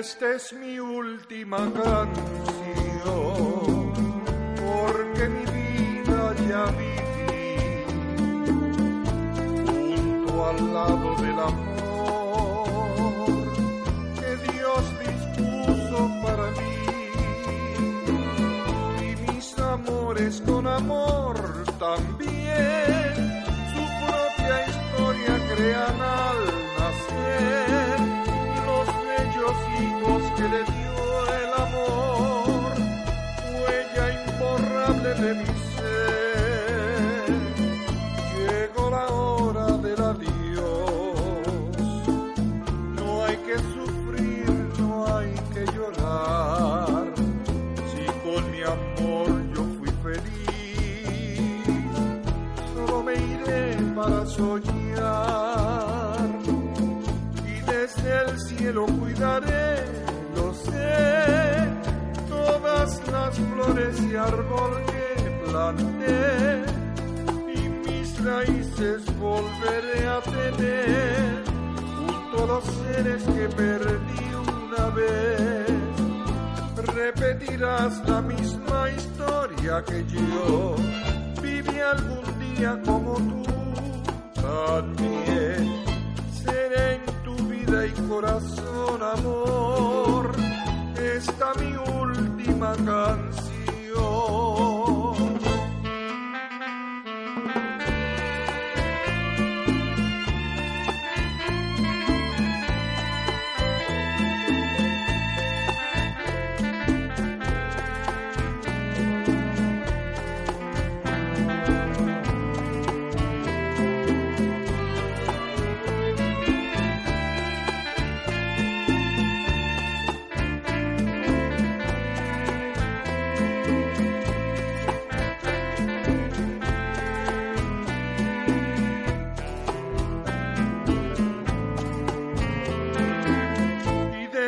Esta es mi última canción, porque mi vida ya viví junto al lado del amor que Dios dispuso para mí. Y mis amores con amor también su propia historia crean le dio el amor, huella imborrable de mi ser. Llegó la hora del adiós, no hay que sufrir, no hay que llorar. Si con mi amor yo fui feliz, solo me iré para soñar y desde el cielo cuidaré, sé, todas las flores y árbol que planté y mis raíces volveré a tener junto a los seres que perdí una vez. Repetirás la misma historia que yo. Viví algún día como tú también. Seré en tu vida y corazón amor última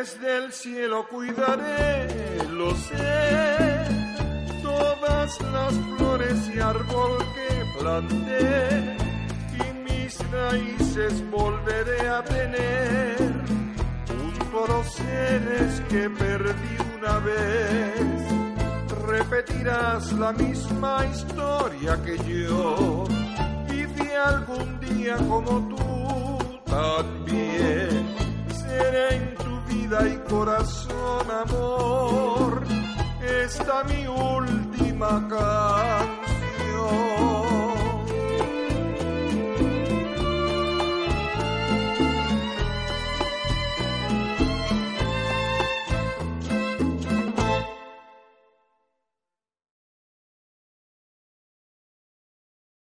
desde el cielo cuidaré, lo sé, todas las flores y árbol que planté y mis raíces volveré a tener. Junto a los seres que perdí una vez. Repetirás la misma historia que yo. Viví algún día como tú también y corazón amor. Esta mi última canción